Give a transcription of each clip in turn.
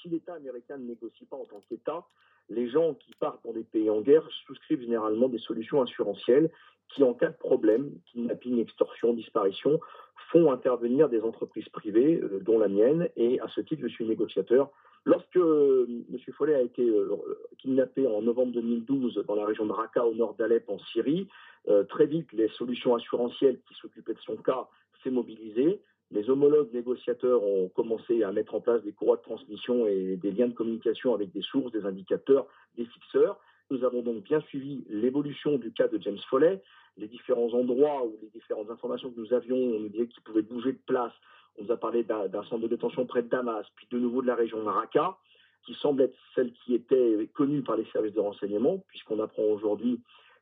si l'État américain ne négocie pas en tant qu'État, les gens qui partent dans des pays en guerre souscrivent généralement des solutions assurantielles qui, en cas de problème, kidnapping, extorsion, disparition, font intervenir des entreprises privées, euh, dont la mienne, et à ce titre, je suis négociateur. Lorsque euh, M. Follet a été euh, kidnappé en novembre 2012 dans la région de Raqqa, au nord d'Alep, en Syrie, très vite, les solutions assurantielles qui s'occupaient de son cas s'est mobilisées. Les homologues négociateurs ont commencé à mettre en place des courroies de transmission et des liens de communication avec des sources, des indicateurs, des fixeurs. Nous avons donc bien suivi l'évolution du cas de James Foley, les différents endroits ou les différentes informations que nous avions. On nous disait qu'il pouvait bouger de place. On nous a parlé d'un centre de détention près de Damas, puis de nouveau de la région de Raqqa, qui semble être celle qui était connue par les services de renseignement, puisqu'on apprend aujourd'hui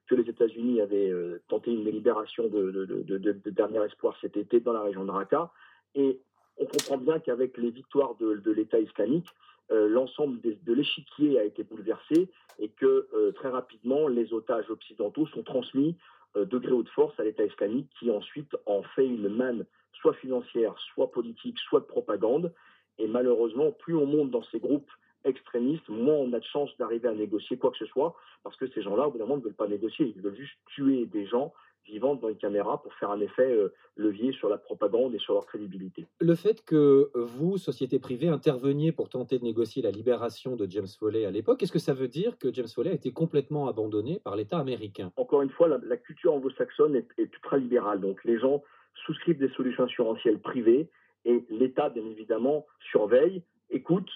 que les États-Unis avaient euh, tenté une libération de, dernier espoir cet été dans la région de Raqqa. Et on comprend bien qu'avec les victoires de, l'État islamique, euh, l'ensemble de l'échiquier a été bouleversé et que euh, très rapidement, les otages occidentaux sont transmis de gré ou de force à l'État islamique qui ensuite en fait une manne soit financière, soit politique, soit de propagande. Et malheureusement, plus on monte dans ces groupes extrémistes, moins on a de chance d'arriver à négocier quoi que ce soit, parce que ces gens-là, au bout d'un moment, ne veulent pas négocier, ils veulent juste tuer des gens vivant dans une caméra pour faire un effet euh, levier sur la propagande et sur leur crédibilité. Le fait que vous, société privée, interveniez pour tenter de négocier la libération de James Foley à l'époque, est-ce que ça veut dire que James Foley a été complètement abandonné par l'État américain? Encore une fois, la, culture anglo-saxonne est, est ultra-libérale, donc les gens souscrivent des solutions assurantielles privées et l'État, bien évidemment, surveille, écoute,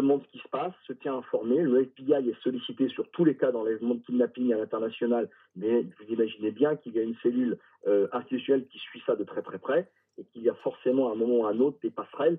demande ce qui se passe, se tient informé. Le FBI est sollicité sur tous les cas d'enlèvement de kidnapping à l'international, mais vous imaginez bien qu'il y a une cellule euh, institutionnelle qui suit ça de très très près et qu'il y a forcément à un moment ou à un autre des passerelles